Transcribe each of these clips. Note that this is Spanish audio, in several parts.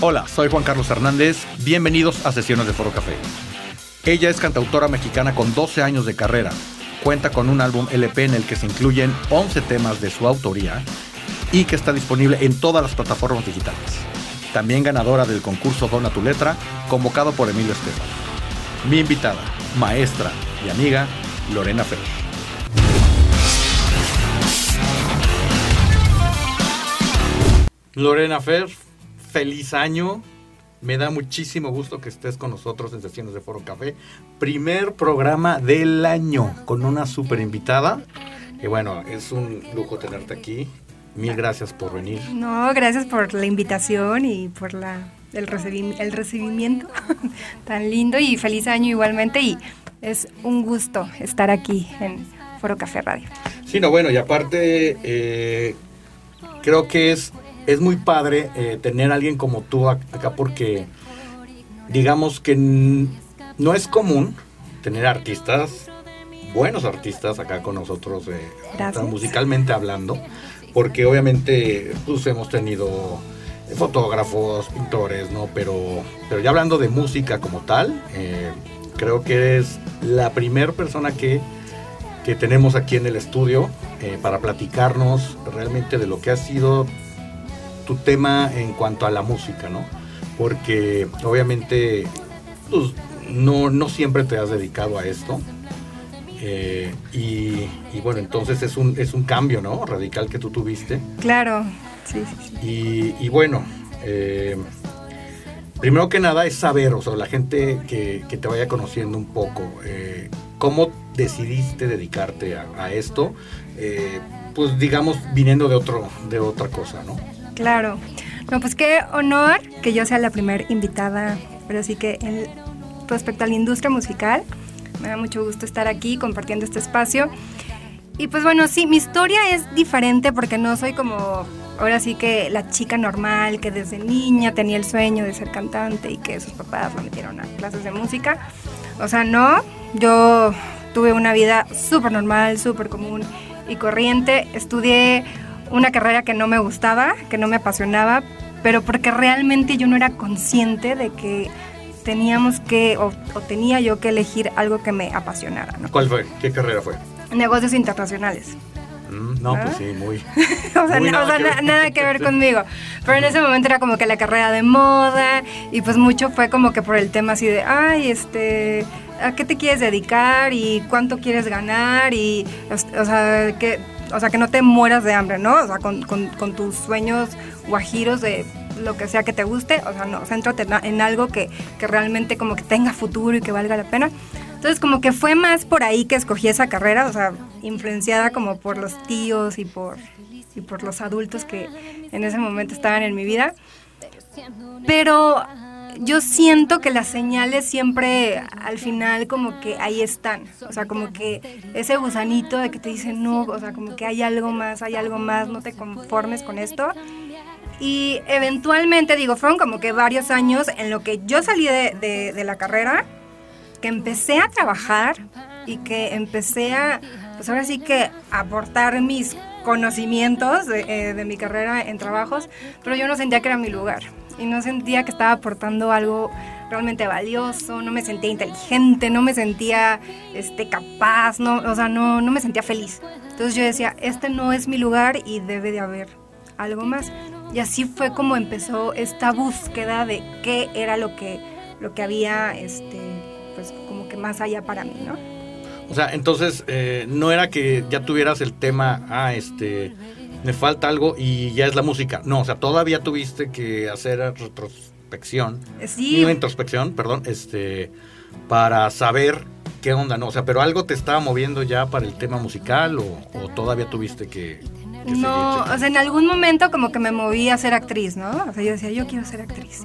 Hola, soy Juan Carlos Hernández. Bienvenidos a Sesiones de Foro Café. Ella es cantautora mexicana con 12 años de carrera. Cuenta con un álbum LP en el que se incluyen 11 temas de su autoría y que está disponible en todas las plataformas digitales. También ganadora del concurso Dona tu letra, convocado por Emilio Estefan. Mi invitada, maestra y amiga, Lorena Fer. Lorena Fer, feliz año. Me da muchísimo gusto que estés con nosotros en Sesiones de Foro Café. Primer programa del año con una super invitada. Y bueno, es un lujo tenerte aquí. Mil gracias por venir. No, gracias por la invitación y por la, el, el recibimiento tan lindo y feliz año igualmente. Y es un gusto estar aquí en Foro Café Radio. Sí, no, bueno, y aparte eh, creo que es es muy padre eh, tener a alguien como tú acá porque digamos que no es común tener artistas, buenos artistas acá con nosotros, eh, musicalmente hablando, porque obviamente pues hemos tenido fotógrafos, pintores, ¿no? Pero, pero ya hablando de música como tal, eh, creo que eres la primera persona que, que tenemos aquí en el estudio para platicarnos realmente de lo que ha sido tu tema en cuanto a la música, ¿no? Porque obviamente pues, no, siempre te has dedicado a esto. Eh, y, bueno, entonces es un, es un cambio, ¿no? Radical que tú tuviste. Claro, sí, sí. Y, bueno, eh, primero que nada es saber, o sea, la gente que, te vaya conociendo un poco, eh, cómo decidiste dedicarte a, a esto, pues digamos, viniendo de, otro, de otra cosa, ¿no? Claro. No, pues qué honor que yo sea la primera invitada, pero sí que respecto a la industria musical, me da mucho gusto estar aquí compartiendo este espacio. Y pues bueno, sí, mi historia es diferente porque no soy como, ahora sí que la chica normal que desde niña tenía el sueño de ser cantante y que sus papás la metieron a clases de música. O sea, no, yo tuve una vida súper normal, súper común y corriente. Estudié una carrera que no me gustaba, que no me apasionaba, pero porque realmente yo no era consciente de que teníamos que, o, tenía yo que elegir algo que me apasionara. ¿Cuál fue? ¿Qué carrera fue? Negocios internacionales. Mm, no, pues sí, muy. o sea, nada, que ver conmigo. Pero en ese momento era como que la carrera de moda y pues mucho fue como que por el tema así de, ay, este, ¿a qué te quieres dedicar y cuánto quieres ganar? Y, o sea, que o sea, que no te mueras de hambre, ¿no? O sea, con, tus sueños guajiros de lo que sea que te guste, o sea, no, céntrate en algo que, realmente como que tenga futuro y que valga la pena. Entonces, como que fue más por ahí que escogí esa carrera, o sea, influenciada como por los tíos y por, y por los adultos que en ese momento estaban en mi vida. Pero yo siento que las señales siempre al final como que ahí están. O sea, como que ese gusanito de que te dicen, no, o sea, como que hay algo más, hay algo más, no te conformes con esto. Y eventualmente, digo, fueron como que varios años en lo que yo salí de, de, la carrera, que empecé a trabajar y que empecé a, pues ahora sí que aportar mis conocimientos de, eh, de mi carrera en trabajos, pero yo no sentía que era mi lugar y no sentía que estaba aportando algo realmente valioso, no me sentía inteligente, no me sentía este, capaz, no, o sea, no, no me sentía feliz. Entonces yo decía, este no es mi lugar y debe de haber algo más. Y así fue como empezó esta búsqueda de qué era lo que, lo que había, este, pues como que más allá para mí, ¿no? O sea, entonces eh, no era que ya tuvieras el tema, ah, este, me falta algo y ya es la música. No, o sea, todavía tuviste que hacer retrospección. Sí. Una introspección, perdón, este, para saber qué onda, ¿no? O sea, pero algo te estaba moviendo ya para el tema musical o todavía tuviste que, no, o sea, en algún momento como que me moví a ser actriz, ¿no? O sea, yo decía, yo quiero ser actriz,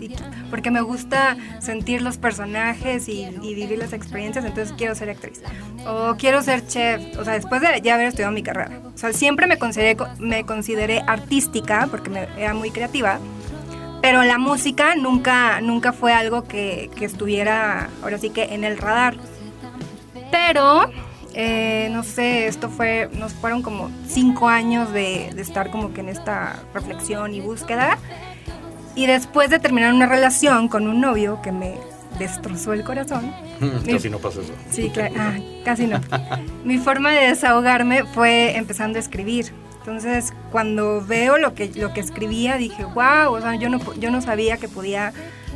porque me gusta sentir los personajes y, vivir las experiencias, entonces quiero ser actriz. O quiero ser chef, o sea, después de ya haber estudiado mi carrera. O sea, siempre me consideré, me consideré artística, porque me, era muy creativa, pero la música nunca, nunca fue algo que, que estuviera, ahora sí que en el radar. Pero eh, no sé, esto fue, nos fueron como cinco años de, estar como que en esta reflexión y búsqueda. Y después de terminar una relación con un novio que me destrozó el corazón. casi no pasa eso. Sí, claro, ah, casi no. mi forma de desahogarme fue empezando a escribir. Entonces, cuando veo lo que, lo que escribía, dije, wow, o sea, yo no, yo no sabía que podía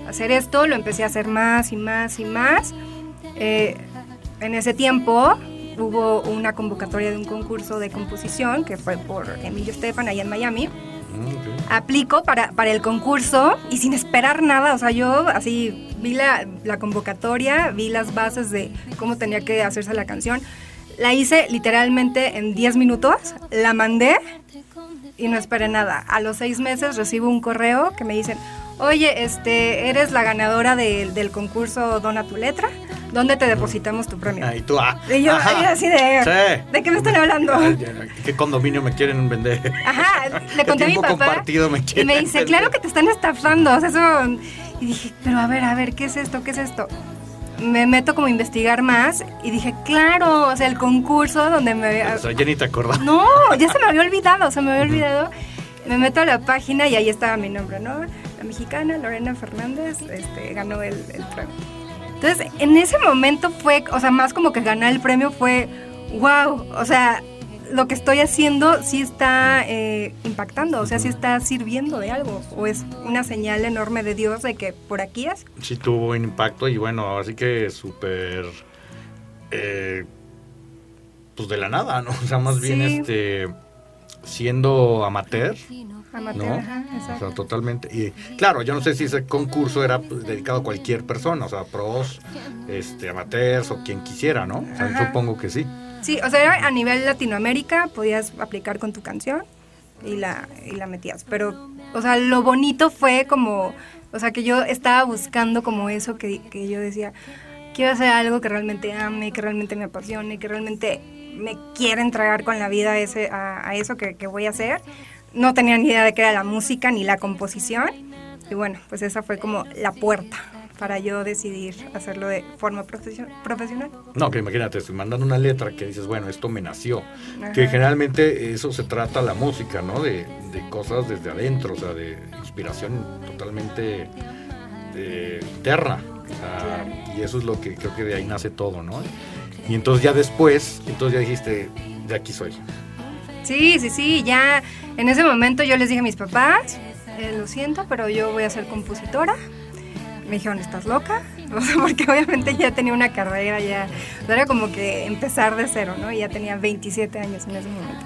hacer esto, lo empecé a hacer más y más y más. Eh, en ese tiempo hubo una convocatoria de un concurso de composición que fue por Emilio Estefan allá en Miami. Mm, Aplico para, para el concurso y sin esperar nada, o sea, yo así vi la, la convocatoria, vi las bases de cómo tenía que hacerse la canción. La hice literalmente en 10 minutos, la mandé y no esperé nada. A los seis meses recibo un correo que me dicen, oye, este, eres la ganadora del concurso Dona tu letra, ¿dónde te depositamos tu premio? Ah, y tú, ah. Y yo, así de, ¿de qué me están hablando? ¿Qué condominio me quieren vender? Ajá, le conté a mi papá. Me y me dice, claro que te están estafando, o sea, eso... Y dije, pero a ver, a ver, ¿qué es esto? ¿Qué es esto? me meto como a investigar más y dije, claro, o sea, el concurso donde me había... O sea, ya ni te acordás. No, ya se me había olvidado, se me había olvidado. Me meto a la página y ahí estaba mi nombre, ¿no? La mexicana Lorena Fernández este, ganó el, el premio. Entonces, en ese momento fue, o sea, más como que ganar el premio fue, wow, o sea, lo que estoy haciendo sí está eh, impactando, o sea, sí está sirviendo de algo, o es una señal enorme de Dios de que por aquí es. Sí tuvo un impacto y bueno, así que súper, eh, pues de la nada, ¿no? O sea, más bien este, siendo amateur. Amateur, ajá, o sea, totalmente. Y claro, yo no sé si ese concurso era dedicado a cualquier persona, o sea, pros, este, amateurs o quien quisiera, ¿no? O sea, supongo que sí. Sí, o sea, a nivel Latinoamérica podías aplicar con tu canción y la, y la metías. Pero, o sea, lo bonito fue como, o sea, que yo estaba buscando como eso que, que yo decía, quiero hacer algo que realmente ame, que realmente me apasione, que realmente me quiera entregar con la vida a, ese, a, eso que, que voy a hacer. No tenía ni idea de qué era la música ni la composición. Y bueno, pues esa fue como la puerta para yo decidir hacerlo de forma profesional. No, que imagínate, estoy mandando una letra que dices, bueno, esto me nació. Que generalmente eso se trata la música, ¿no? De, cosas desde adentro, o sea, de inspiración totalmente interna. Y eso es lo que creo que de ahí nace todo, ¿no? Y entonces ya después, entonces ya dijiste, de aquí soy. Sí, sí, sí, ya en ese momento yo les dije a mis papás, eh, lo siento, pero yo voy a ser compositora me dijeron, ¿estás loca? O sea, porque obviamente ya tenía una carrera, ya era como que empezar de cero, ¿no? Y ya tenía 27 años en ese momento.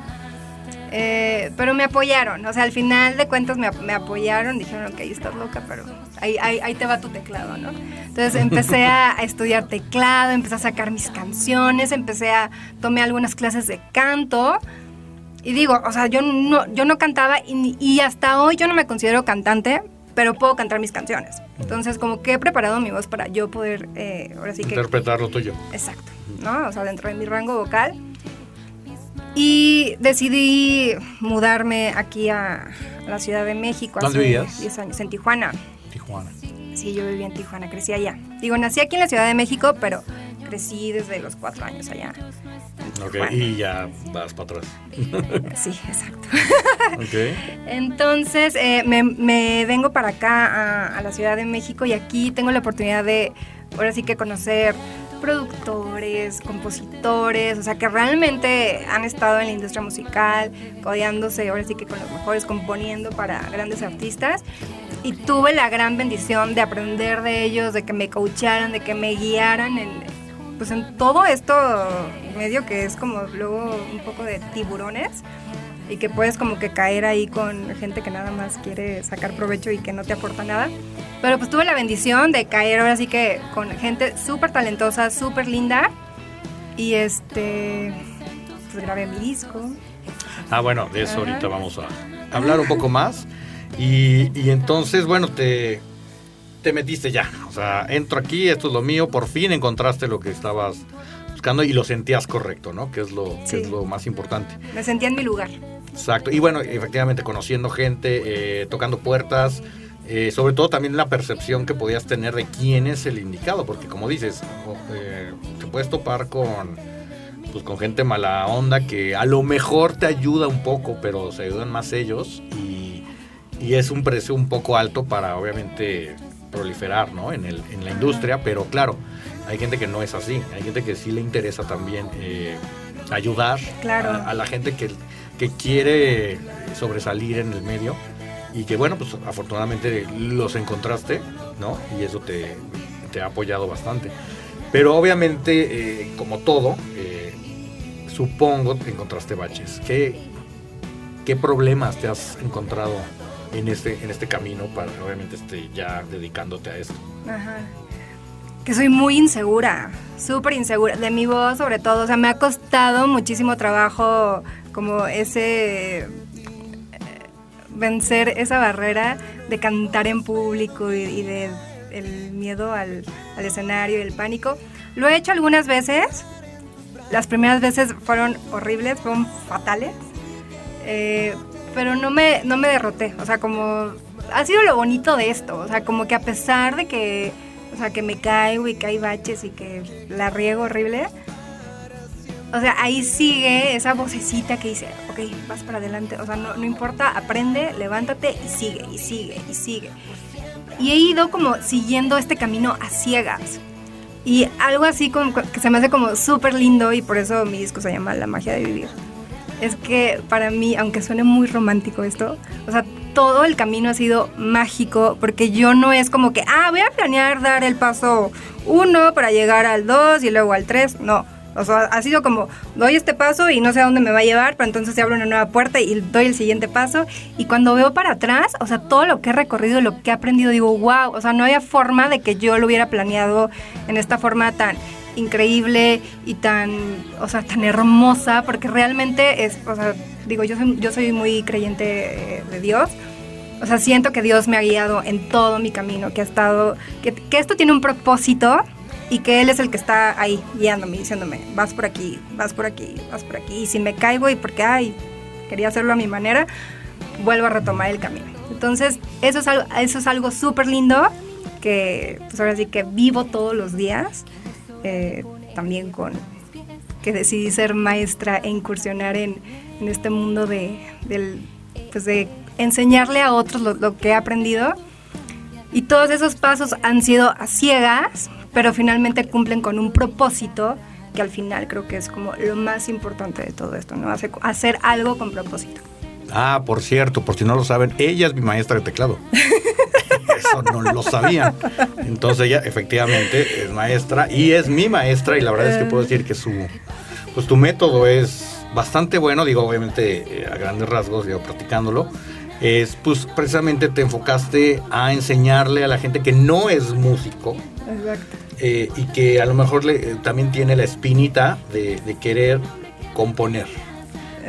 Eh, pero me apoyaron, o sea, al final de cuentas me, me apoyaron, dijeron, ok, estás loca, pero ahí, ahí, ahí, te va tu teclado, ¿no? Entonces empecé a, estudiar teclado, empecé a sacar mis canciones, empecé a, tomé algunas clases de canto, y digo, o sea, yo no, yo no cantaba y, y hasta hoy yo no me considero cantante, pero puedo cantar mis canciones. Entonces, como que he preparado mi voz para yo poder, eh, ahora sí que... Interpretar lo tuyo. Exacto, ¿no? O sea, dentro de mi rango vocal. Y decidí mudarme aquí a la Ciudad de México ¿Dónde hace vivías? 10 años, en Tijuana. Tijuana. Sí, yo viví en Tijuana, crecí allá. Digo, nací aquí en la Ciudad de México, pero crecí desde los cuatro años allá. Ok, y ya vas para atrás. Sí, exacto. Ok. Entonces eh, me, vengo para acá a, la Ciudad de México y aquí tengo la oportunidad de, ahora sí que conocer productores, compositores, o sea, que realmente han estado en la industria musical, codeándose, ahora sí que con los mejores, componiendo para grandes artistas. Y tuve la gran bendición de aprender de ellos, de que me coacharan, de que me guiaran en, pues en todo esto medio que es como luego un poco de tiburones y que puedes como que caer ahí con gente que nada más quiere sacar provecho y que no te aporta nada. Pero pues tuve la bendición de caer ahora sí que con gente súper talentosa, súper linda y este, pues grabé mi disco. Ah, bueno, de eso ahorita vamos a hablar un poco más. Y, y entonces, bueno, te, te metiste ya. O sea, entro aquí, esto es lo mío, por fin encontraste lo que estabas buscando y lo sentías correcto, ¿no? Que es lo, que es lo más importante. Me sentía en mi lugar. Exacto. Y bueno, efectivamente, conociendo gente, eh, tocando puertas, eh, sobre todo también la percepción que podías tener de quién es el indicado, porque como dices, eh, te puedes topar con, pues, con gente mala onda que a lo mejor te ayuda un poco, pero se ayudan más ellos y y es un precio un poco alto para obviamente proliferar ¿no? en, el, en la industria, pero claro, hay gente que no es así, hay gente que sí le interesa también eh, ayudar a, la gente que, que quiere sobresalir en el medio y que bueno, pues afortunadamente los encontraste, ¿no? Y eso te, te ha apoyado bastante. Pero obviamente, eh, como todo, eh, supongo que encontraste baches. ¿Qué, ¿Qué problemas te has encontrado en este, en este camino para obviamente este, ya dedicándote a esto? Ajá. Que soy muy insegura, súper insegura, de mi voz sobre todo. O sea, me ha costado muchísimo trabajo como ese eh, vencer esa barrera de cantar en público y, de el miedo al, escenario y el pánico. Lo he hecho algunas veces. Las primeras veces fueron horribles, fueron fatales. Eh, pero no me, no me derroté. O sea, como ha sido lo bonito de esto. O sea, como que a pesar de que, o sea, que me caigo y que hay baches y que la riego horrible, o sea, ahí sigue esa vocecita que dice, ok, vas para adelante. O sea, no, no importa, aprende, levántate y sigue, y sigue, y sigue. Y he ido como siguiendo este camino a ciegas. Y algo así como que se me hace como súper lindo y por eso mi disco se llama La magia de vivir es que para mí, aunque suene muy romántico esto, o sea, todo el camino ha sido mágico porque yo no es como que, ah, voy a planear dar el paso uno para llegar al dos y luego al tres, no. O sea, ha sido como, doy este paso y no sé a dónde me va a llevar, pero entonces se abre una nueva puerta y doy el siguiente paso. Y cuando veo para atrás, o sea, todo lo que he recorrido, lo que he aprendido, digo, wow, o sea, no había forma de que yo lo hubiera planeado en esta forma tan increíble y tan, o sea, tan hermosa, porque realmente es, o sea, digo, yo soy, yo soy muy creyente eh, de Dios. O sea, siento que Dios me ha guiado en todo mi camino, que ha estado, que, que esto tiene un propósito y que Él es el que está ahí guiándome, diciéndome, vas por aquí, vas por aquí, vas por aquí. Y si me caigo y porque, ay, quería hacerlo a mi manera, vuelvo a retomar el camino. Entonces, eso es algo, eso es algo súper lindo que, pues ahora sí que vivo todos los días eh, también con que decidí ser maestra e incursionar en, este mundo de, pues de enseñarle a otros lo, que he aprendido. Y todos esos pasos han sido a ciegas, pero finalmente cumplen con un propósito que al final creo que es como lo más importante de todo esto, ¿no? Hacer, hacer algo con propósito. Ah, por cierto, por si no lo saben, ella es mi maestra de teclado. Eso no lo sabían. Entonces ella efectivamente es maestra y es mi maestra y la verdad es que puedo decir que su, pues tu método es bastante bueno, digo obviamente eh, a grandes rasgos, digo practicándolo, es pues precisamente te enfocaste a enseñarle a la gente que no es músico. Eh, y que a lo mejor le, eh, también tiene la espinita de, de querer componer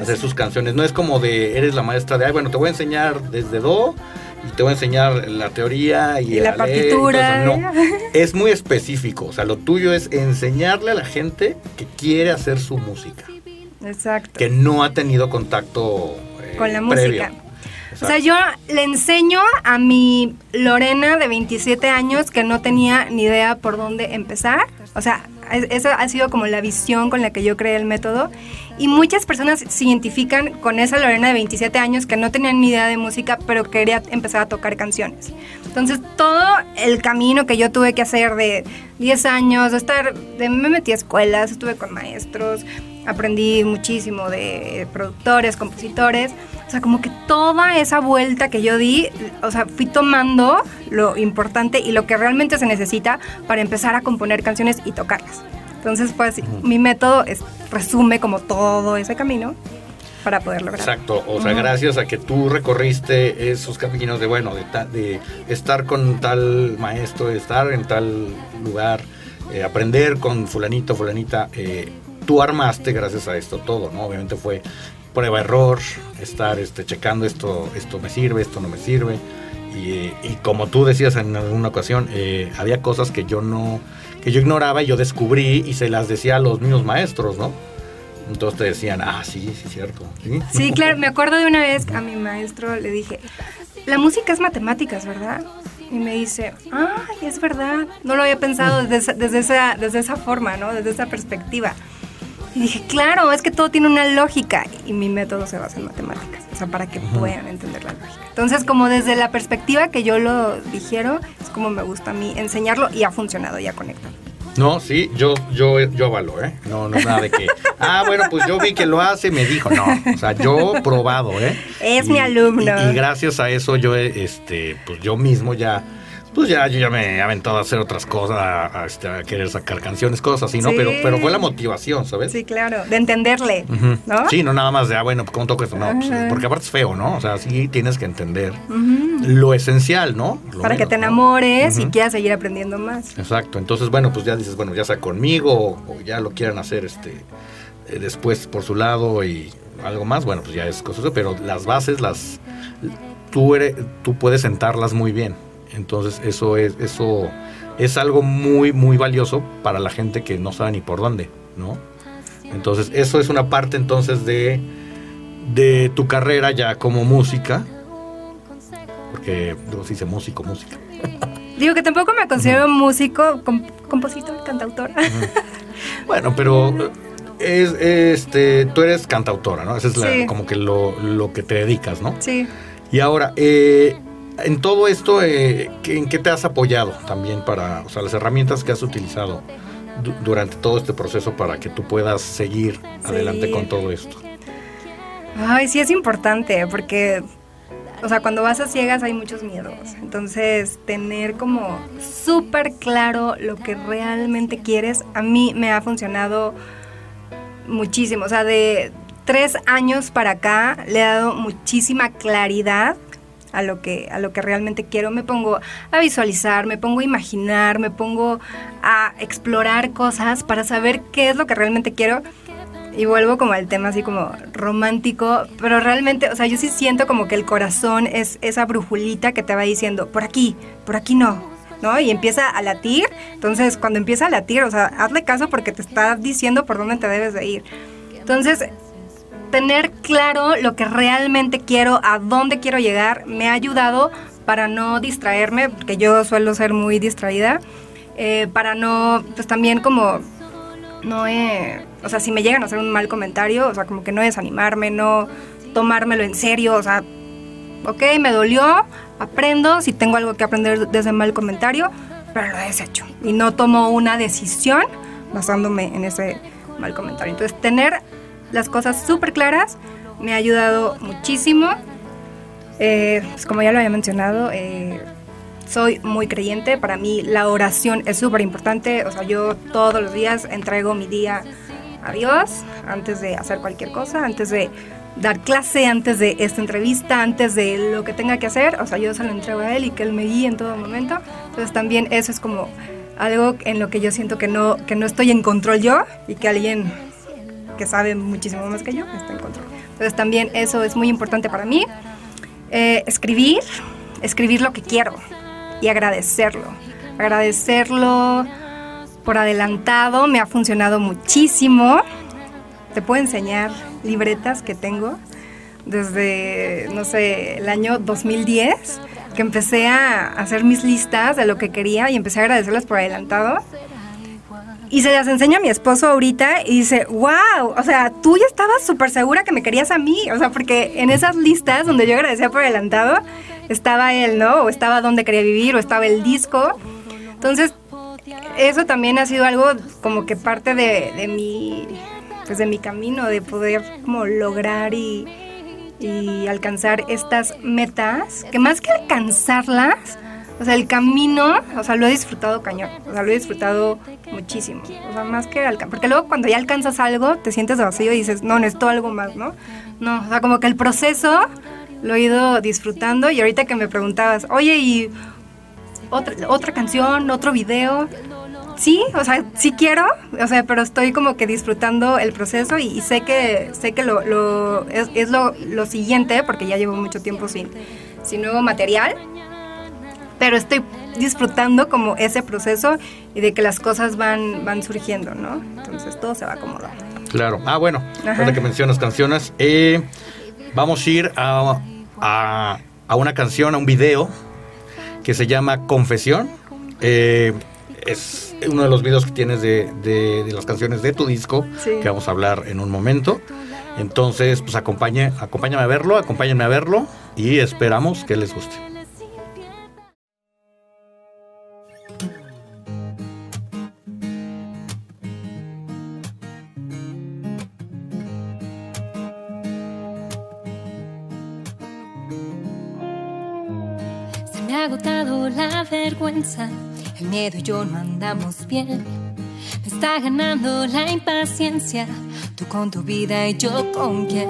hacer sus canciones. No es como de, eres la maestra de, ay, bueno, te voy a enseñar desde Do y te voy a enseñar la teoría y, la, partitura. no, es muy específico. O sea, lo tuyo es enseñarle a la gente que quiere hacer su música. Exacto. Que no ha tenido contacto eh, con la música. O sea, yo le enseño a mi Lorena de 27 años que no tenía ni idea por dónde empezar. O sea, esa ha sido como la visión con la que yo creé el método. Y muchas personas se identifican con esa Lorena de 27 años que no tenía ni idea de música, pero quería empezar a tocar canciones. Entonces, todo el camino que yo tuve que hacer de 10 años, de estar, de, me metí a escuelas, estuve con maestros, aprendí muchísimo de productores, compositores. O sea, como que toda esa vuelta que yo di, o sea, fui tomando lo importante y lo que realmente se necesita para empezar a componer canciones y tocarlas. Entonces, pues, mi método es, resume como todo ese camino para poder lograr. Exacto, o sea, gracias a que tú recorriste esos caminos de, bueno, de, de estar con tal maestro, de estar en tal lugar, eh, aprender con fulanito, fulanita, eh, tú armaste gracias a esto todo, ¿no? Obviamente fue prueba error, estar este, checando esto, esto me sirve, esto no me sirve. Y, y como tú decías en alguna ocasión, eh, había cosas que yo no, que yo ignoraba y yo descubrí y se las decía a los mismos maestros, ¿no? Entonces te decían, ah, sí, sí, cierto. Sí, claro, me acuerdo de una vez a mi maestro le dije, la música es matemáticas, ¿verdad? Y me dice, ay, es verdad, no lo había pensado desde, desde, esa, desde esa forma, ¿no? Desde esa perspectiva. Y dije, claro, es que todo tiene una lógica y mi método se basa en matemáticas, o sea, para que puedan entender la lógica. Entonces, como desde la perspectiva que yo lo dijeron, es como me gusta a mí enseñarlo y ha funcionado, ya conectado. No, sí, yo, yo, yo avalo, ¿eh? No, no, nada de que, ah, bueno, pues yo vi que lo hace, me dijo, no, o sea, yo probado, ¿eh? Es mi alumno. Y, gracias a eso yo, este, pues yo mismo ya pues ya yo ya me he aventado a hacer otras cosas, a, este, querer sacar canciones, cosas así, ¿no? Pero, pero fue la motivación, ¿sabes? Sí, claro, de entenderle, ¿no? Sí, no nada más de, ah, bueno, ¿cómo toco esto? No, pues, porque aparte es feo, ¿no? O sea, sí tienes que entender lo esencial, ¿no? Para que te enamores y quieras seguir aprendiendo más. Exacto, entonces, bueno, pues ya dices, bueno, ya sea conmigo o, ya lo quieran hacer este eh, después por su lado y algo más, bueno, pues ya es cosa, pero las bases las tú eres, tú puedes sentarlas muy bien. Entonces eso es, eso es algo muy, muy valioso para la gente que no sabe ni por dónde, ¿no? Entonces eso es una parte entonces de, de tu carrera ya como música, porque luego se dice músico, música. Digo que tampoco me considero músico, compositor, cantautor. bueno, pero es, este, tú eres cantautora, ¿no? Ese es como que lo, lo, que te dedicas, ¿no? Sí. Y ahora, eh, en todo esto, eh, ¿en qué te has apoyado también para, o sea, las herramientas que has utilizado durante todo este proceso para que tú puedas seguir adelante con todo esto? Ay, sí es importante, porque, o sea, cuando vas a ciegas hay muchos miedos. Entonces, tener como súper claro lo que realmente quieres, a mí me ha funcionado muchísimo. O sea, de tres años para acá le he dado muchísima claridad a lo que a lo que realmente quiero me pongo a visualizar me pongo a imaginar me pongo a explorar cosas para saber qué es lo que realmente quiero y vuelvo como al tema así como romántico pero realmente o sea yo sí siento como que el corazón es esa brujulita que te va diciendo por aquí por aquí no ¿no? Y empieza a latir. Entonces, cuando empieza a latir, o sea, hazle caso porque te está diciendo por dónde te debes de ir. Entonces, tener claro lo que realmente quiero, a dónde quiero llegar, me ha ayudado para no distraerme, porque yo suelo ser muy distraída, eh, para no, pues también como, no, eh, o sea, si me llegan a hacer un mal comentario, o sea, como que no desanimarme, no tomármelo en serio, o sea, ok, me dolió, aprendo, si tengo algo que aprender de mal comentario, pero lo he deshecho y no tomo una decisión basándome en ese mal comentario. Entonces, tener las cosas súper claras, me ha ayudado muchísimo. Eh, pues como ya lo había mencionado, eh, soy muy creyente, para mí la oración es súper importante, o sea, yo todos los días entrego mi día a Dios antes de hacer cualquier cosa, antes de dar clase, antes de esta entrevista, antes de lo que tenga que hacer, o sea, yo se lo entrego a Él y que Él me guíe en todo momento. Entonces también eso es como algo en lo que yo siento que no, que no estoy en control yo y que alguien que sabe muchísimo más que yo, está en control. Entonces también eso es muy importante para mí. Eh, escribir, escribir lo que quiero y agradecerlo. Agradecerlo por adelantado, me ha funcionado muchísimo. Te puedo enseñar libretas que tengo desde, no sé, el año 2010, que empecé a hacer mis listas de lo que quería y empecé a agradecerlas por adelantado. Y se las enseña a mi esposo ahorita y dice, wow, o sea, tú ya estabas súper segura que me querías a mí. O sea, porque en esas listas donde yo agradecía por adelantado, estaba él, ¿no? O estaba donde quería vivir, o estaba el disco. Entonces, eso también ha sido algo como que parte de, de mi, pues de mi camino, de poder como lograr y, y alcanzar estas metas, que más que alcanzarlas, o sea, el camino, o sea, lo he disfrutado cañón, o sea, lo he disfrutado muchísimo, o sea, más que alcanzar, porque luego cuando ya alcanzas algo, te sientes vacío y dices, no, necesito algo más, ¿no? No, o sea, como que el proceso lo he ido disfrutando y ahorita que me preguntabas, oye, ¿y otra, otra canción, otro video? Sí, o sea, sí quiero, o sea, pero estoy como que disfrutando el proceso y, sé que sé que lo, lo es, es lo, lo, siguiente, porque ya llevo mucho tiempo sin, sin nuevo material, pero estoy disfrutando como ese proceso y de que las cosas van, van surgiendo, ¿no? Entonces todo se va acomodando. Claro. Ah, bueno, ahora que mencionas canciones, eh, vamos a ir a, a, una canción, a un video que se llama Confesión. Eh, es uno de los videos que tienes de, de, las canciones de tu disco, que vamos a hablar en un momento. Entonces, pues acompañe, acompáñame a verlo, acompáñenme a verlo y esperamos que les guste. Me ha agotado la vergüenza, el miedo y yo no andamos bien. Me está ganando la impaciencia Tú con tu vida y yo con quién.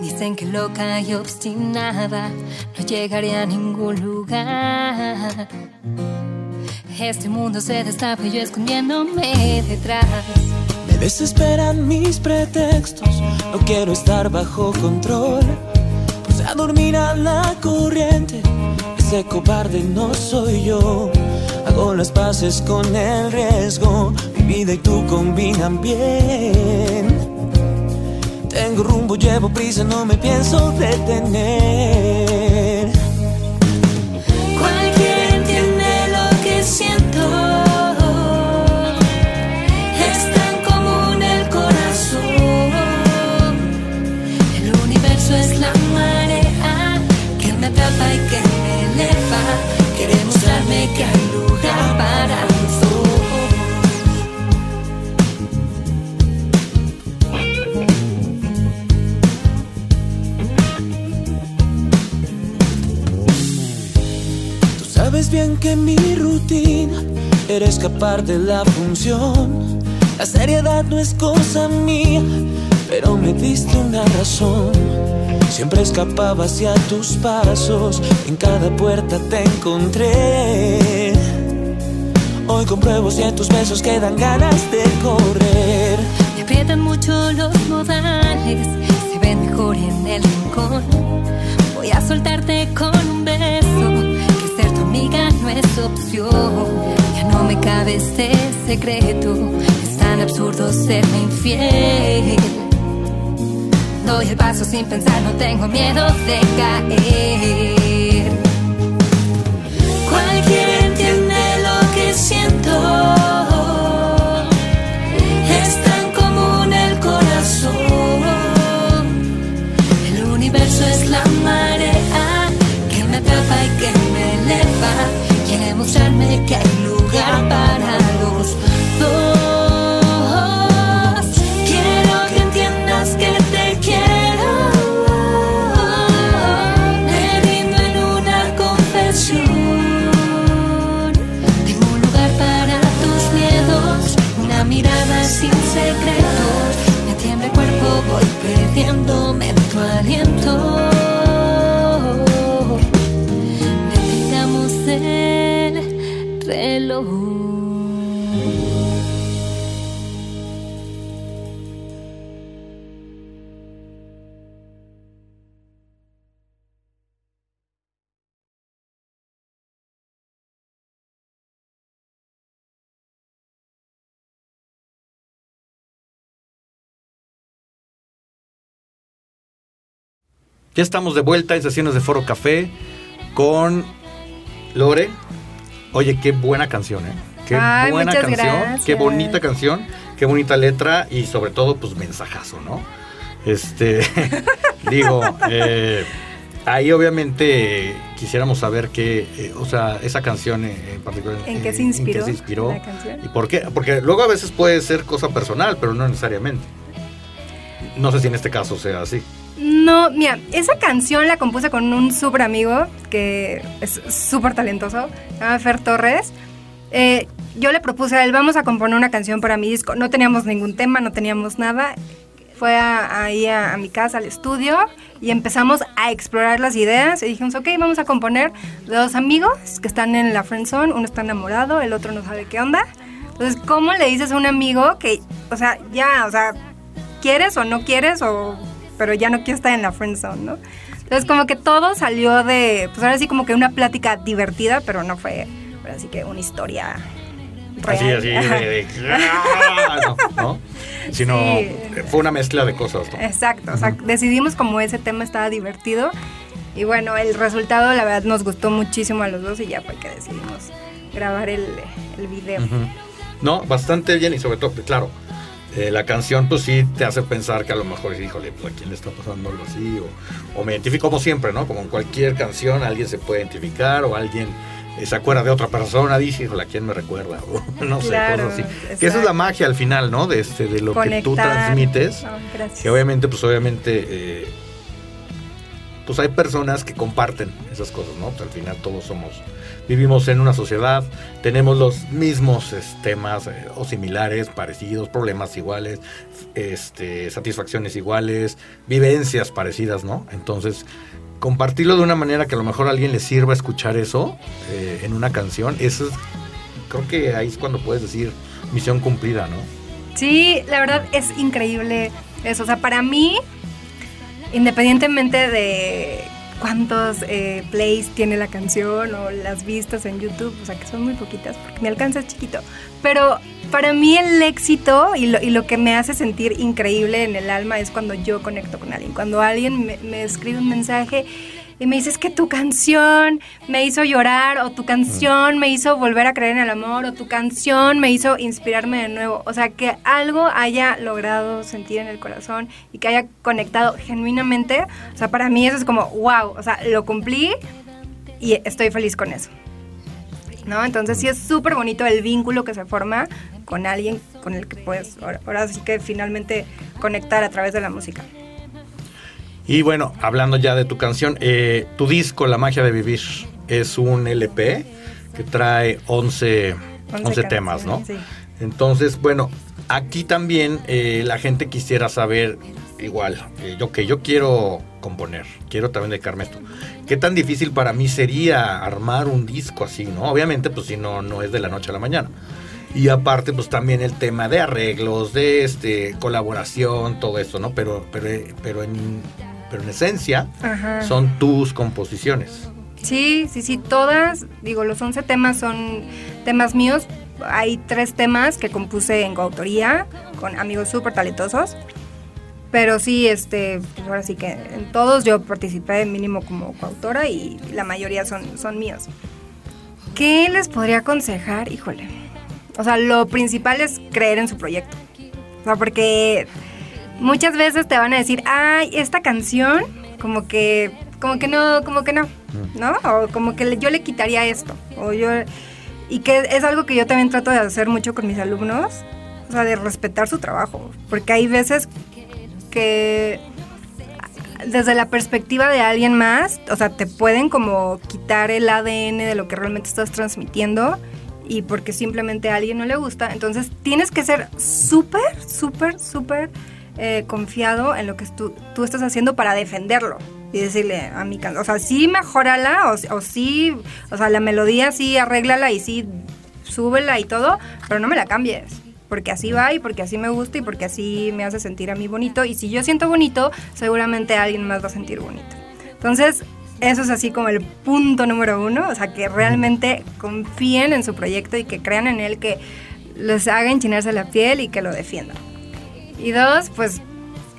Dicen que loca y obstinada no llegaré a ningún lugar. Este mundo se destapa y yo escondiéndome detrás. Me desesperan mis pretextos, no quiero estar bajo control. Pues a dormir a la corriente, ese cobarde no soy yo. Hago las paces con el riesgo, mi vida y tú combinan bien. Tengo rumbo, llevo prisa, no me pienso detener. Bien que mi rutina era escapar de la función. La seriedad no es cosa mía, pero me diste una razón. Siempre escapaba hacia tus pasos, en cada puerta te encontré. Hoy compruebo si en tus besos quedan ganas de correr. Me aprietan mucho los modales, se ven mejor en el rincón. Voy a soltarte con no es opción. Ya no me cabe este secreto, es tan absurdo serme infiel. Doy el paso sin pensar, no tengo miedo de caer. Cualquiera entiende lo que siento. Es la marea que me atrapa y que me eleva. Quiere mostrarme Ya estamos de vuelta en sesiones de Foro Café con Lore. Oye, qué buena canción, ¿eh? Qué Ay, buena canción, gracias. qué bonita canción, qué bonita letra y sobre todo, pues mensajazo, ¿no? Este, digo, eh, ahí obviamente quisiéramos saber qué, eh, o sea, esa canción en particular. ¿En qué eh, se inspiró se inspiró la canción? ¿Y por qué? Porque luego a veces puede ser cosa personal, pero no necesariamente. No sé si en este caso sea así. No, mira, esa canción la compuse con un súper amigo que es súper talentoso, se llama Fer Torres. Eh, yo le propuse a él, vamos a componer una canción para mi disco. No teníamos ningún tema, no teníamos nada. Fue ahí a, a mi casa, al estudio, y empezamos a explorar las ideas. Y dijimos, ok, vamos a componer dos amigos que están en la friendzone. Uno está enamorado, el otro no sabe qué onda. Entonces, ¿cómo le dices a un amigo que, o sea, ya, o sea, quieres o no quieres, o, pero ya no quiero estar en la friendzone, ¿no? Entonces, como que todo salió de, pues ahora sí, como que una plática divertida, pero no fue, ahora sí que una historia Así, real. así, de, de- ¡Ah! no, ¿no? Sino Sí. fue una mezcla de cosas, ¿no? Exacto, o sea, decidimos como ese tema estaba divertido y bueno, el resultado la verdad nos gustó muchísimo a los dos y ya fue que decidimos grabar el, el video. No, bastante bien y sobre todo, claro, eh, la canción pues sí te hace pensar que a lo mejor, híjole, pues a quién le está pasando algo así, o, me identifico como siempre, ¿no? Como en cualquier canción alguien se puede identificar o alguien eh, se acuerda de otra persona, dice, híjole, ¿a quién me recuerda? O no sé, cosas así. Que esa es la magia al final, ¿no? De, este, de lo que tú transmites. que obviamente, pues obviamente... Eh, pues hay personas que comparten esas cosas, ¿no? Pues al final todos somos, vivimos en una sociedad, tenemos los mismos temas eh, o similares, parecidos, problemas iguales, este, satisfacciones iguales, vivencias parecidas, ¿no? Entonces, compartirlo de una manera que a lo mejor a alguien le sirva escuchar eso eh, en una canción, eso es, creo que ahí es cuando puedes decir misión cumplida, ¿no? Sí, la verdad es increíble eso. O sea, para mí independientemente de cuántos eh, plays tiene la canción o las vistas en YouTube, o sea que son muy poquitas porque mi alcance es chiquito, pero para mí el éxito y lo, y lo, que me hace sentir increíble en el alma es cuando yo conecto con alguien, cuando alguien me, me escribe un mensaje y me dices que tu canción me hizo llorar o tu canción me hizo volver a creer en el amor o tu canción me hizo inspirarme de nuevo. O sea, que algo haya logrado sentir en el corazón y que haya conectado genuinamente. O sea, para mí eso es como, wow, o sea, lo cumplí y estoy feliz con eso. ¿No? Entonces sí es súper bonito el vínculo que se forma con alguien con el que puedes ahora sí que finalmente conectar a través de la música. Y bueno, hablando ya de tu canción, eh, tu disco, La magia de vivir, es un LP que trae 11, 11, temas, ¿no? Sí. Entonces, bueno, aquí también eh, la gente quisiera saber, igual, eh, yo que yo quiero componer, quiero también dedicarme a esto. ¿Qué tan difícil para mí sería armar un disco así, no? Obviamente, pues si no, no es de la noche a la mañana. Y aparte, pues también el tema de arreglos, de este, colaboración, todo eso, ¿no? Pero, pero, pero en pero en esencia son tus composiciones. Sí, sí, sí, todas, digo, los 11 temas son temas míos. Hay tres temas que compuse en coautoría con amigos súper talentosos. Pero sí, este, pues ahora sí que en todos yo participé mínimo como coautora y la mayoría son, son míos. ¿Qué les podría aconsejar? Híjole. O sea, lo principal es creer en su proyecto. O sea, porque muchas veces te van a decir, ay, esta canción, como que, como que no, como que no, ¿no? O como que yo le quitaría esto, o yo, y que es algo que yo también trato de hacer mucho con mis alumnos, o sea, de respetar su trabajo, porque hay veces que desde la perspectiva de alguien más, o sea, te pueden como quitar el ADN de lo que realmente estás transmitiendo y porque simplemente a alguien no le gusta, entonces tienes que ser súper, súper, súper eh, confiado en lo que tú, tú, estás haciendo para defenderlo y decirle a mi canción, o sea, sí mejórala o, o sí, o sea, la melodía sí arréglala y sí súbela y todo, pero no me la cambies. Porque así va y porque así me gusta y porque así me hace sentir a mí bonito. Y si yo siento bonito, seguramente alguien más va a sentir bonito. Entonces, eso es así como el punto número uno. O sea, que realmente confíen en su proyecto y que crean en él, que les haga enchinarse la piel y que lo defiendan. Y dos, pues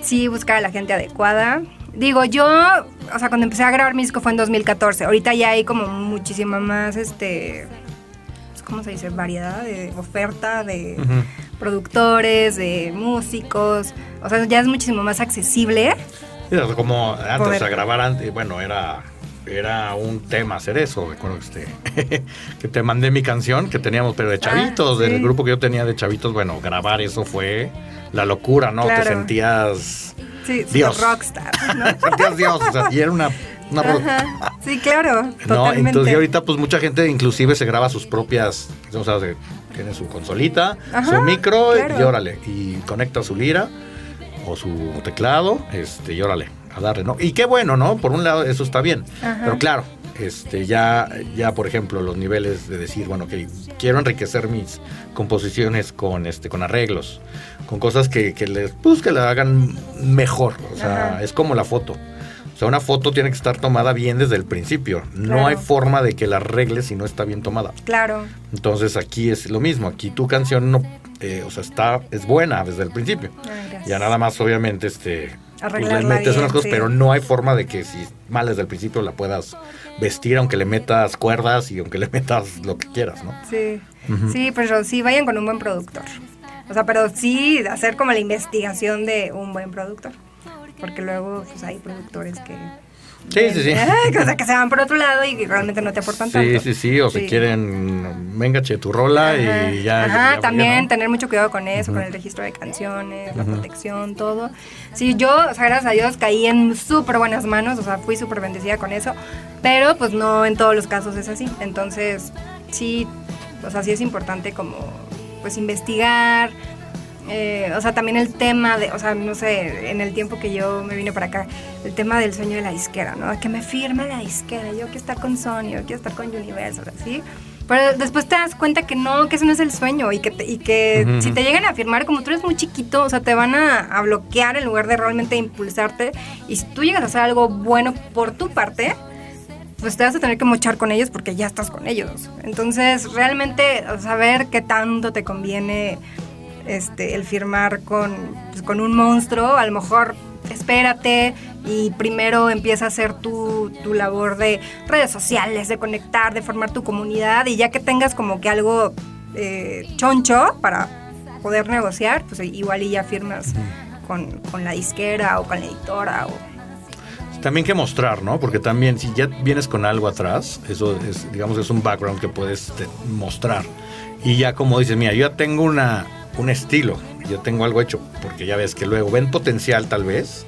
sí buscar a la gente adecuada. Digo, yo, o sea, cuando empecé a grabar mi disco fue en 2014. Ahorita ya hay como muchísima más, este, pues, ¿cómo se dice? Variedad de oferta de productores, de músicos. O sea, ya es muchísimo más accesible. como antes, a grabar antes, bueno, era era un tema hacer eso. Recuerdo que, este, que te mandé mi canción que teníamos, pero de ah, chavitos, del grupo que yo tenía de chavitos. Bueno, grabar eso fue la locura, ¿no? Te sentías sí, Dios. rockstar, ¿no? sentías Dios, o sea, y era una... una sí, claro, No, entonces ahorita pues mucha gente inclusive se graba sus propias, o sea, tiene su consolita, su micro y órale, y conecta su lira o su teclado, este, y órale, a darle, ¿no? Y qué bueno, ¿no? Por un lado eso está bien, pero claro, este, ya, ya por ejemplo los niveles de decir, bueno, que quiero enriquecer mis composiciones con, este, con arreglos, con cosas que, que les, pues, que la hagan mejor, o sea, es como la foto. O sea, una foto tiene que estar tomada bien desde el principio. No hay forma de que la arregles si no está bien tomada. Claro. Entonces aquí es lo mismo. Aquí tu canción no, eh, o sea, está, es buena desde el principio. ya nada más, obviamente, este, pues le metes unas cosas, pero no hay forma de que si mal desde el principio la puedas vestir, aunque le metas cuerdas y aunque le metas lo que quieras, ¿no? Sí, sí, pero sí, vayan con un buen productor. O sea, pero sí hacer como la investigación de un buen productor. Porque luego pues hay productores que Sí, sí, sí. O sea, que se van por otro lado y realmente no te aportan tanto. Sí, sí, sí, o si quieren, venga, che, tu rola y ya. Ajá, también tener mucho cuidado con eso, con el registro de canciones, la protección, todo. Sí, yo, o sea, gracias a Dios caí en súper buenas manos, o sea, fui súper bendecida con eso, pero pues no en todos los casos es así. Entonces, sí, o sea, sí es importante como, pues investigar, eh, o sea, también el tema de, o sea, no sé, en el tiempo que yo me vine para acá, el tema del sueño de la disquera, ¿no? Que me firme la disquera, yo quiero estar con Sony, yo quiero estar con Universal, ¿sí? Pero después te das cuenta que no, que eso no es el sueño y que, y que si te llegan a firmar, como tú eres muy chiquito, o sea, te van a, a, bloquear en lugar de realmente impulsarte. Y si tú llegas a hacer algo bueno por tu parte, pues te vas a tener que mochar con ellos porque ya estás con ellos. Entonces, realmente saber qué tanto te conviene este, el firmar con, pues, con un monstruo, a lo mejor espérate y primero empieza a hacer tu, tu, labor de redes sociales, de conectar, de formar tu comunidad y ya que tengas como que algo eh, choncho para poder negociar, pues igual y ya firmas con, con, la disquera o con la editora o... También que mostrar, ¿no? Porque también si ya vienes con algo atrás, eso es, digamos, es un background que puedes mostrar. Y ya como dices, mira, yo ya tengo una, un estilo, yo tengo algo hecho, porque ya ves que luego ven potencial tal vez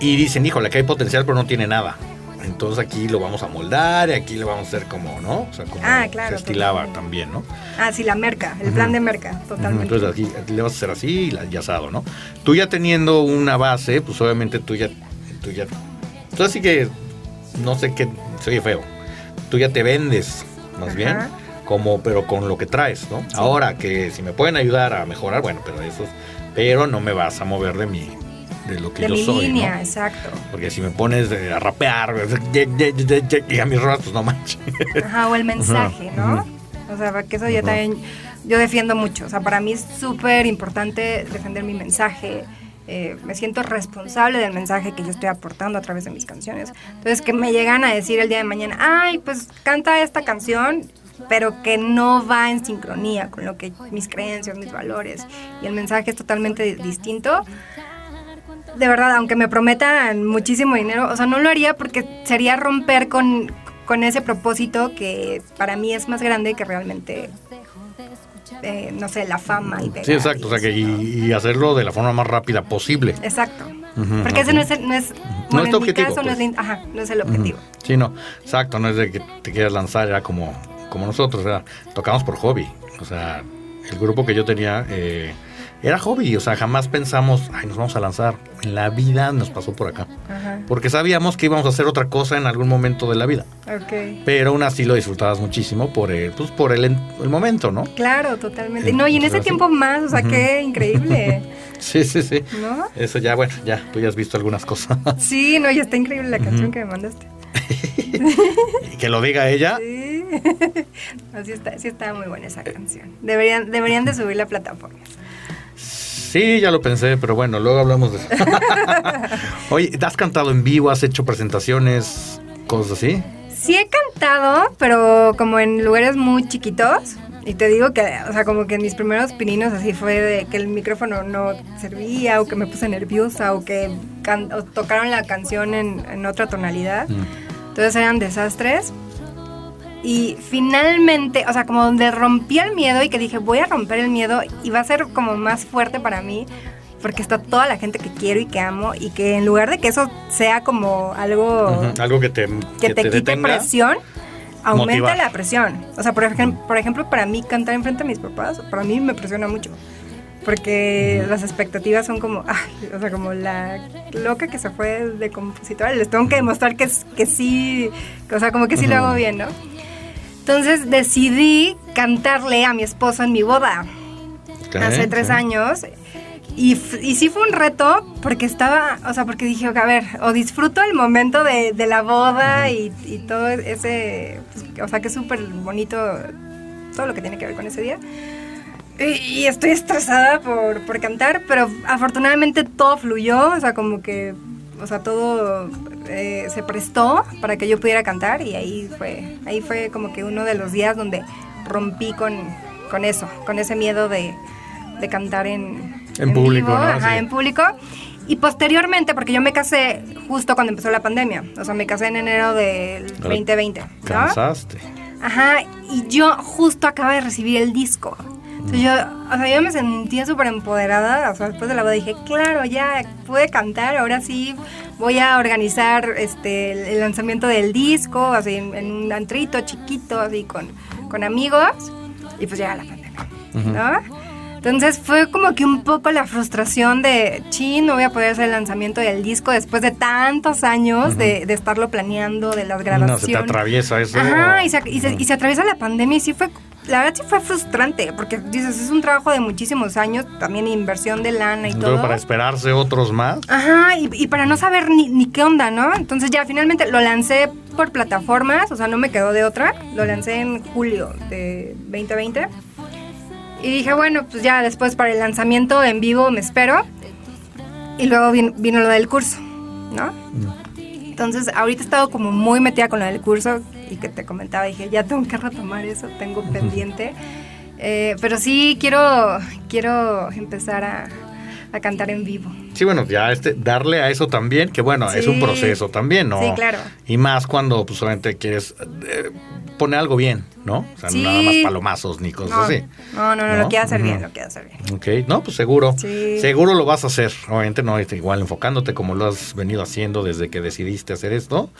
y dicen, híjole, que hay potencial pero no tiene nada. Entonces aquí lo vamos a moldar y aquí lo vamos a hacer como, ¿no? O sea, como ah, claro, se estilaba también, ¿no? Ah, sí, la merca, el plan de merca, totalmente. Entonces aquí, le vas a hacer así y asado, ¿no? Tú ya teniendo una base, pues obviamente tú ya, tú ya, tú así que, no sé qué, se oye feo, tú ya te vendes, más bien como pero con lo que traes, ¿no? Ahora que si me pueden ayudar a mejorar, bueno, pero eso, pero no me vas a mover de mi de lo que de yo mi soy, línea, ¿no? exacto. Porque si me pones a rapear y a mis pues no manches. Ajá, o el mensaje, ¿no? O sea, que eso yo también, yo defiendo mucho. O sea, para mí es súper importante defender mi mensaje. Eh, me siento responsable del mensaje que yo estoy aportando a través de mis canciones. Entonces, que me llegan a decir el día de mañana, ay, pues canta esta canción, pero que no va en sincronía con lo que mis creencias, mis valores y el mensaje es totalmente distinto. De verdad, aunque me prometan muchísimo dinero, o sea, no lo haría porque sería romper con, con ese propósito que para mí es más grande que realmente eh, no sé, la fama y Sí, exacto, o sea, que y, y, hacerlo de la forma más rápida posible. Exacto. Uh -huh, Porque ese no es, no es, no bueno, es en mi objetivo, caso no, pues. es, ajá, no es el objetivo. Uh -huh. Sí, no, exacto, no es de que te quieras lanzar, era como, como nosotros, o sea, tocamos por hobby. O sea, el grupo que yo tenía eh, era hobby, o sea, jamás pensamos, ay, nos vamos a lanzar. En la vida nos pasó por acá. Ajá. Porque sabíamos que íbamos a hacer otra cosa en algún momento de la vida. Ok. Pero aún así lo disfrutabas muchísimo por el, pues, por el, el momento, ¿no? Claro, totalmente. No, y en ese tiempo más, o sea, qué increíble. Sí, sí, sí. ¿No? Eso ya, bueno, ya, tú ya has visto algunas cosas. Sí, no, ya está increíble la canción que me mandaste. y que lo diga ella. Sí. Así está, sí está muy buena esa canción. Deberían, deberían de subir la plataforma. Sí, ya lo pensé, pero bueno, luego hablamos de eso. Oye, ¿has cantado en vivo? ¿Has hecho presentaciones? Cosas así. Sí he cantado, pero como en lugares muy chiquitos. Y te digo que, o sea, como que en mis primeros pininos así fue de que el micrófono no servía, o que me puse nerviosa, o que can o tocaron la canción en, en otra tonalidad. Mm. Entonces eran desastres. Y finalmente, o sea, como donde rompí el miedo y que dije, voy a romper el miedo y va a ser como más fuerte para mí, porque está toda la gente que quiero y que amo, y que en lugar de que eso sea como algo, uh -huh. algo que te, que que te, te quite detenga, presión, aumenta motivar. la presión. O sea, por, ejem por ejemplo, para mí cantar enfrente a mis papás, para mí me presiona mucho. Porque las expectativas son como, ay, o sea, como la loca que se fue de compositora, les tengo que demostrar que, que sí, o sea, como que sí uh -huh. lo hago bien, ¿no? Entonces decidí cantarle a mi esposo en mi boda Okay, hace tres años. Y, y, sí fue un reto porque estaba, o sea, porque dije, a ver, o disfruto el momento de, de la boda y, y, todo ese, pues, o sea, que es súper bonito todo lo que tiene que ver con ese día. Y, y estoy estresada por, por, cantar, pero afortunadamente todo fluyó, o sea, como que, o sea, todo eh, se prestó para que yo pudiera cantar y ahí fue, ahí fue como que uno de los días donde rompí con, con eso, con ese miedo de de cantar en, En público, ¿no? ajá, Sí. en público. Y posteriormente, porque yo me casé justo cuando empezó la pandemia, o sea, me casé en enero del 2020, ¿no? Cansaste. Ajá, y yo justo acaba de recibir el disco. Entonces yo, o sea, yo me sentía súper empoderada, o sea, después de la boda dije, claro, ya pude cantar, ahora sí voy a organizar este el, lanzamiento del disco, así en, en un antrito chiquito, así con, con amigos, y pues llega la pandemia, ¿no? Entonces fue como que un poco la frustración de, chin, no voy a poder hacer el lanzamiento del disco después de tantos años de, de estarlo planeando, de las No, grabaciones. se te atraviesa eso. Ajá, y se, y se- y se atraviesa la pandemia y sí fue, la verdad sí fue frustrante, porque dices, es un trabajo de muchísimos años, también inversión de lana y Luego todo. para esperarse otros más. Ajá, y, y para no saber ni, ni qué onda, ¿no? Entonces ya finalmente lo lancé por plataformas, o sea, no me quedó de otra, lo lancé en julio de 2020. Y dije, bueno, pues ya después para el lanzamiento en vivo me espero. Y luego vin- vino, lo del curso, ¿no? Entonces, ahorita he estado como muy metida con lo del curso y que te comentaba, dije, ya tengo que retomar eso, tengo pendiente. Eh, pero sí quiero, quiero empezar a, a cantar en vivo. Sí, bueno, ya este, darle a eso también, que bueno, es un proceso también, ¿no? Sí, claro. Y más cuando pues solamente quieres eh, poner algo bien, ¿no? O sea, Sí. nada más palomazos ni cosas No, así. no, no, no, ¿No? lo quiero hacer bien, lo quiero hacer bien. Ok, no, pues seguro. Sí. Seguro lo vas a hacer. Obviamente no, este, igual enfocándote como lo has venido haciendo desde que decidiste hacer esto.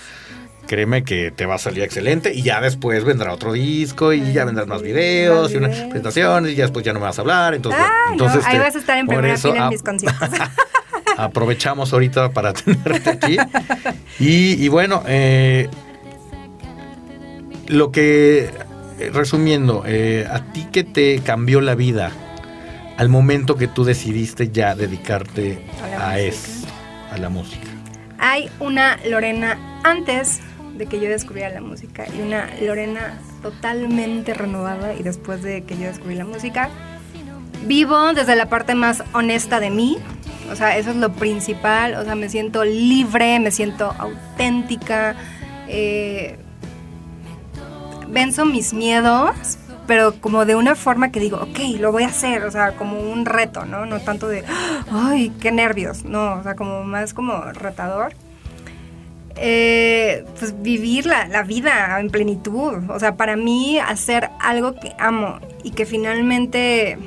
Créeme que te va a salir excelente y ya después vendrá otro disco y ya vendrán más videos y unas presentaciones y ya después ya no me vas a hablar. Entonces, Ah, no, entonces ahí te- vas a estar en primera eso, fila en mis conciertos. aprovechamos ahorita para tenerte aquí. Y, y bueno, eh, lo que, eh, resumiendo, eh, a ti que te cambió la vida al momento que tú decidiste ya dedicarte A a, esto, a la música. Hay una Lorena antes de que yo descubriera la música y una Lorena totalmente renovada y después de que yo descubrí la música. Vivo desde la parte más honesta de mí, o sea, eso es lo principal, o sea, me siento libre, me siento auténtica, eh, venzo mis miedos, pero como de una forma que digo, ok, lo voy a hacer, o sea, como un reto, ¿no? No tanto de, ay, qué nervios, no, o sea, como más como retador. Eh, pues vivir la, la vida en plenitud, o sea, para mí hacer algo que amo y que finalmente,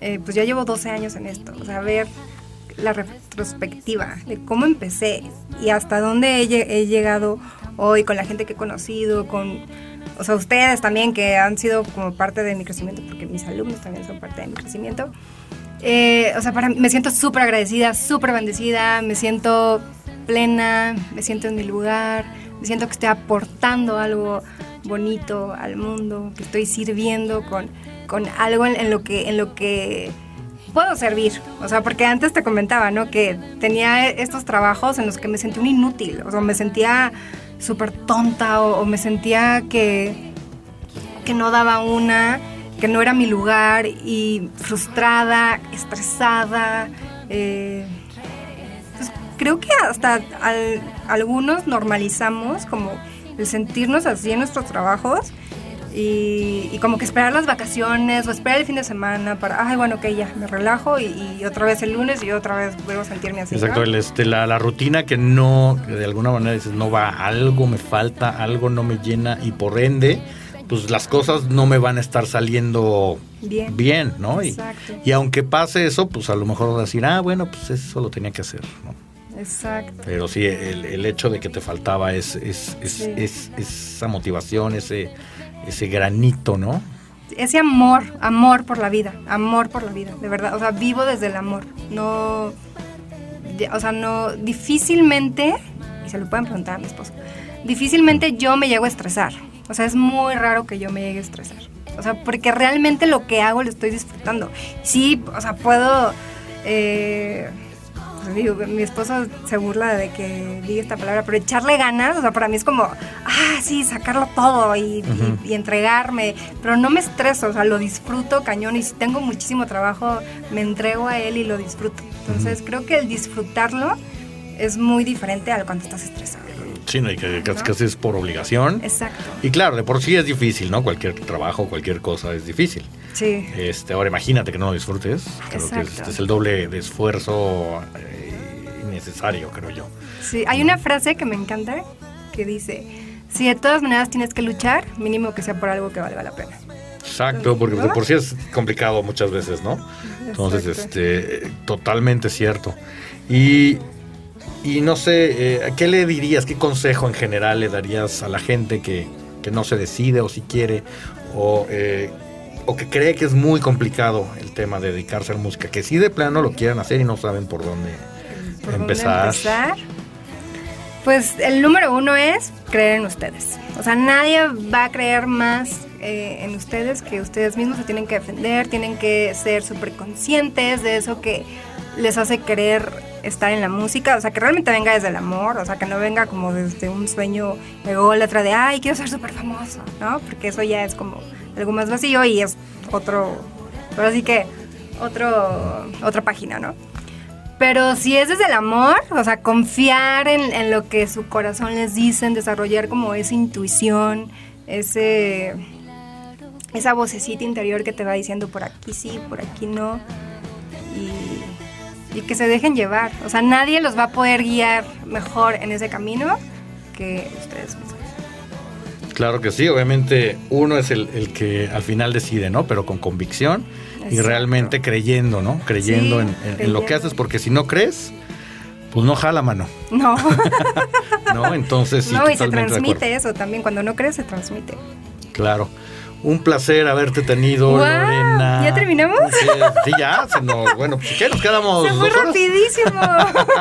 eh, pues ya llevo 12 años en esto, o sea, ver la retrospectiva de cómo empecé y hasta dónde he, he llegado hoy con la gente que he conocido, con, o sea, ustedes también que han sido como parte de mi crecimiento, porque mis alumnos también son parte de mi crecimiento. Eh, o sea, para, me siento súper agradecida, súper bendecida, me siento plena, me siento en mi lugar, me siento que estoy aportando algo bonito al mundo, que estoy sirviendo con, con algo en, lo que, en lo que puedo servir. O sea, porque antes te comentaba, ¿no? Que tenía estos trabajos en los que me sentía un inútil, o sea, me sentía súper tonta o, me sentía que, que no daba una, que no era mi lugar y frustrada, estresada. eh, creo que hasta al- algunos normalizamos como el sentirnos así en nuestros trabajos y, y como que esperar las vacaciones o esperar el fin de semana para, ay, bueno, ok, ya, me relajo y, y otra vez el lunes y otra vez vuelvo a sentirme así. Exacto, el, este, la, la rutina que no, que de alguna manera dices, no va, algo me falta, algo no me llena y por ende, pues las cosas no me van a estar saliendo Bien. bien, ¿no? Y, y aunque pase eso, pues a lo mejor vas a decir, ah, bueno, pues eso lo tenía que hacer, ¿no? Exacto. Pero sí, el, el hecho de que te faltaba es, es, es, Sí. es- esa motivación, ese, ese granito, ¿no? ese amor, amor por la vida, amor por la vida, de verdad, o sea, vivo desde el amor, no, o sea, no, difícilmente, y se lo pueden preguntar a mi esposo, difícilmente yo me llego a estresar, o sea, es muy raro que yo me llegue a estresar, o sea, porque realmente lo que hago lo estoy disfrutando, sí, o sea, puedo, eh, pues digo, mi esposo se burla de que diga esta palabra, pero echarle ganas, o sea, para mí es como, ah, sí, sacarlo todo y, y- y entregarme, pero no me estreso, o sea, lo disfruto cañón y si tengo muchísimo trabajo, me entrego a él y lo disfruto. Entonces, creo que el disfrutarlo es muy diferente al cuando estás estresado. Sí, no, y que casi, es por obligación. Exacto. Y claro, de por sí es difícil, ¿no? Cualquier trabajo, cualquier cosa es difícil. Sí. Este, ahora imagínate que no lo disfrutes. Creo que este es el doble de esfuerzo eh, innecesario, creo yo. Sí, hay una frase que me encanta que dice, si de todas maneras tienes que luchar, mínimo que sea por algo que valga la pena. Exacto, porque de por sí es complicado muchas veces, ¿no? Entonces, este, totalmente cierto. Y, y no sé, eh, ¿qué le dirías, qué consejo en general le darías a la gente que, que no se decide o si quiere o, eh, o que cree que es muy complicado el tema de dedicarse a la música, que sí de plano lo quieran hacer y no saben por dónde, empezar? empezar? Pues el número uno es creer en ustedes. O sea, nadie va a creer más eh, en ustedes que ustedes mismos se tienen que defender, tienen que ser súper conscientes de eso que les hace querer estar en la música, o sea, que realmente venga desde el amor, o sea, que no venga como desde un sueño ególatra de, ay, quiero ser súper famoso, ¿no? Porque eso ya es como algo más vacío y es otro, pero así que otro, otra página, ¿no? Pero si es desde el amor, o sea, confiar en, lo que su corazón les dice, desarrollar como esa intuición, ese esa vocecita interior que te va diciendo por aquí sí, por aquí no, y, que se dejen llevar. O sea, nadie los va a poder guiar mejor en ese camino que ustedes mismos. Claro que sí, obviamente uno es el, que al final decide, ¿no? Pero con convicción y realmente creyendo, ¿no? Creyendo, en, lo que haces, porque si no crees, pues no jala mano. No. no, entonces sí. No, y se transmite eso también, cuando no crees se transmite. Claro. Un placer haberte tenido, Lorena. ¿Ya terminamos? Sí, ya. bueno, pues ¿qué? Nos quedamos. Se fue rapidísimo.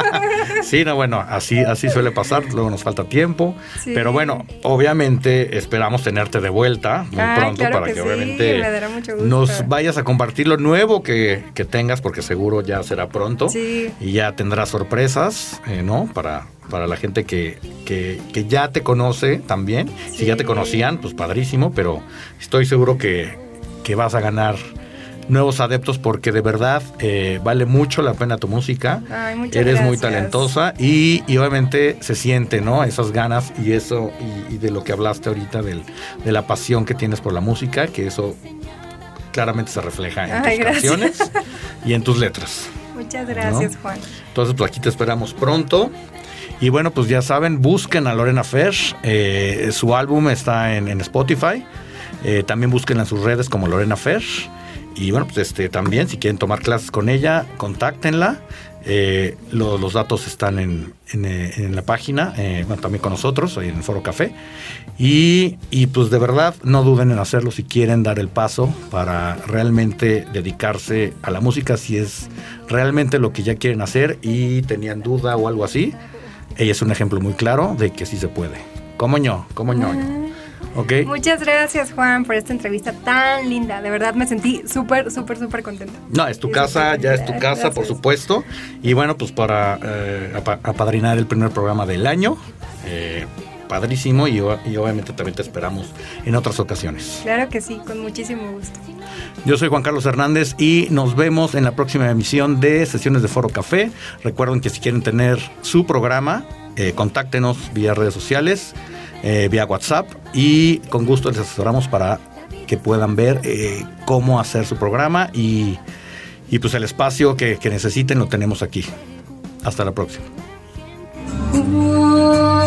sí, no, bueno, así, así suele pasar. Luego nos falta tiempo. Pero bueno, obviamente esperamos tenerte de vuelta muy ah, pronto para que, obviamente nos vayas a compartir lo nuevo que, que tengas, porque seguro ya será pronto. Sí. Y ya tendrás sorpresas, eh, ¿no? Para para la gente que, que, ya te conoce también. Si ya te conocían, pues padrísimo, pero estoy seguro que, que vas a ganar nuevos adeptos porque de verdad eh, vale mucho la pena tu música. Eres muy talentosa y, y, obviamente se siente, ¿no? Esas ganas y eso, y, de lo que hablaste ahorita, del, de la pasión que tienes por la música, que eso claramente se refleja en tus canciones y en tus letras. Muchas gracias, Juan. Entonces, pues aquí te esperamos pronto. Y bueno, pues ya saben, busquen a Lorena Fer. Eh, su álbum está en, Spotify. Eh, también busquen en sus redes como Lorena Fer. Y bueno, pues este, también si quieren tomar clases con ella, contáctenla. Eh, los datos están en, la página, bueno, también con nosotros, en el Foro Café. Y, y, pues de verdad, no duden en hacerlo si quieren dar el paso para realmente dedicarse a la música, si es realmente lo que ya quieren hacer y tenían duda o algo así ella es un ejemplo muy claro de que sí se puede. Como ño, como ño. Okay. Muchas gracias, Juan, por esta entrevista tan linda. De verdad me sentí súper, súper, súper contenta. No, es tu casa, ya es tu casa, por supuesto. Y bueno, pues para eh, apadrinar el primer programa del año, eh, padrísimo y, y, obviamente también te esperamos en otras ocasiones. Claro que sí, con muchísimo gusto. Yo soy Juan Carlos Hernández y nos vemos en la próxima emisión de Sesiones de Foro Café. Recuerden que si quieren tener su programa, eh, contáctenos vía redes sociales, eh, vía WhatsApp y con gusto les asesoramos para que puedan ver eh, cómo hacer su programa y, pues el espacio que, que necesiten lo tenemos aquí. Hasta la próxima.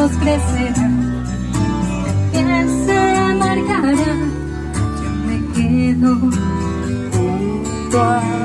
muertos crecerán, que se marcará, yo me quedo junto a